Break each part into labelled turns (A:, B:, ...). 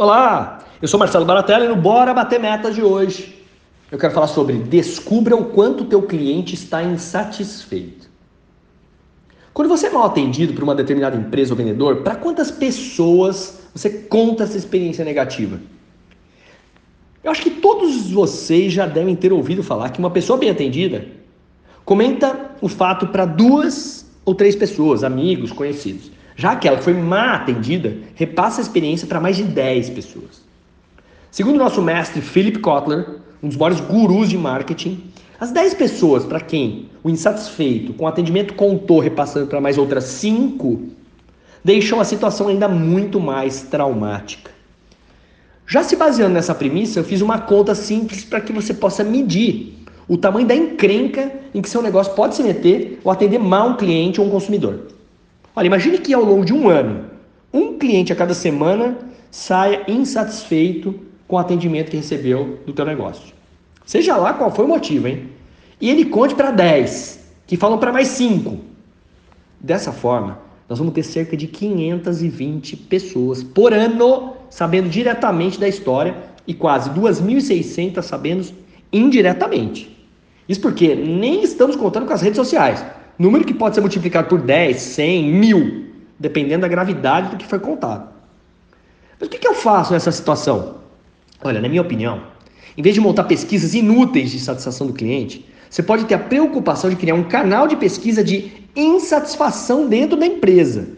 A: Olá, eu sou Marcelo Baratella e no Bora Bater Metas de hoje eu quero falar sobre descubra o quanto teu cliente está insatisfeito. Quando você é mal atendido por uma determinada empresa ou vendedor, para quantas pessoas você conta essa experiência negativa? Eu acho que todos vocês já devem ter ouvido falar que uma pessoa bem atendida comenta o fato para duas ou três pessoas, amigos, conhecidos. Já aquela que foi má atendida repassa a experiência para mais de 10 pessoas. Segundo nosso mestre Philip Kotler, um dos maiores gurus de marketing, as 10 pessoas para quem o insatisfeito com o atendimento contou repassando para mais outras 5 deixam a situação ainda muito mais traumática. Já se baseando nessa premissa, eu fiz uma conta simples para que você possa medir o tamanho da encrenca em que seu negócio pode se meter ou atender mal um cliente ou um consumidor. Olha, imagine que ao longo de um ano, um cliente a cada semana saia insatisfeito com o atendimento que recebeu do teu negócio. Seja lá qual foi o motivo, hein? E ele conte para 10, que falam para mais 5. Dessa forma, nós vamos ter cerca de 520 pessoas por ano sabendo diretamente da história e quase 2.600 sabendo indiretamente. Isso porque nem estamos contando com as redes sociais. Número que pode ser multiplicado por 10, 100, mil, dependendo da gravidade do que foi contado. Mas o que eu faço nessa situação? Olha, na minha opinião, em vez de montar pesquisas inúteis de satisfação do cliente, você pode ter a preocupação de criar um canal de pesquisa de insatisfação dentro da empresa.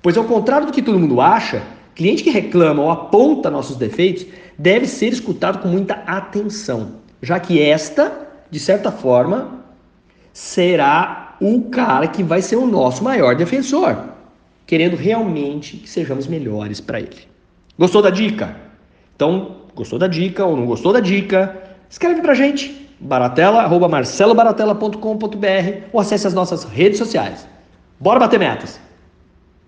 A: Pois, ao contrário do que todo mundo acha, cliente que reclama ou aponta nossos defeitos deve ser escutado com muita atenção, já que esta, de certa forma, será o cara que vai ser o nosso maior defensor, querendo realmente que sejamos melhores para ele. Gostou da dica? Então, Gostou da dica ou não gostou da dica? Escreve pra gente, baratela, arroba marcelobaratela.com.br ou acesse as nossas redes sociais. Bora bater metas!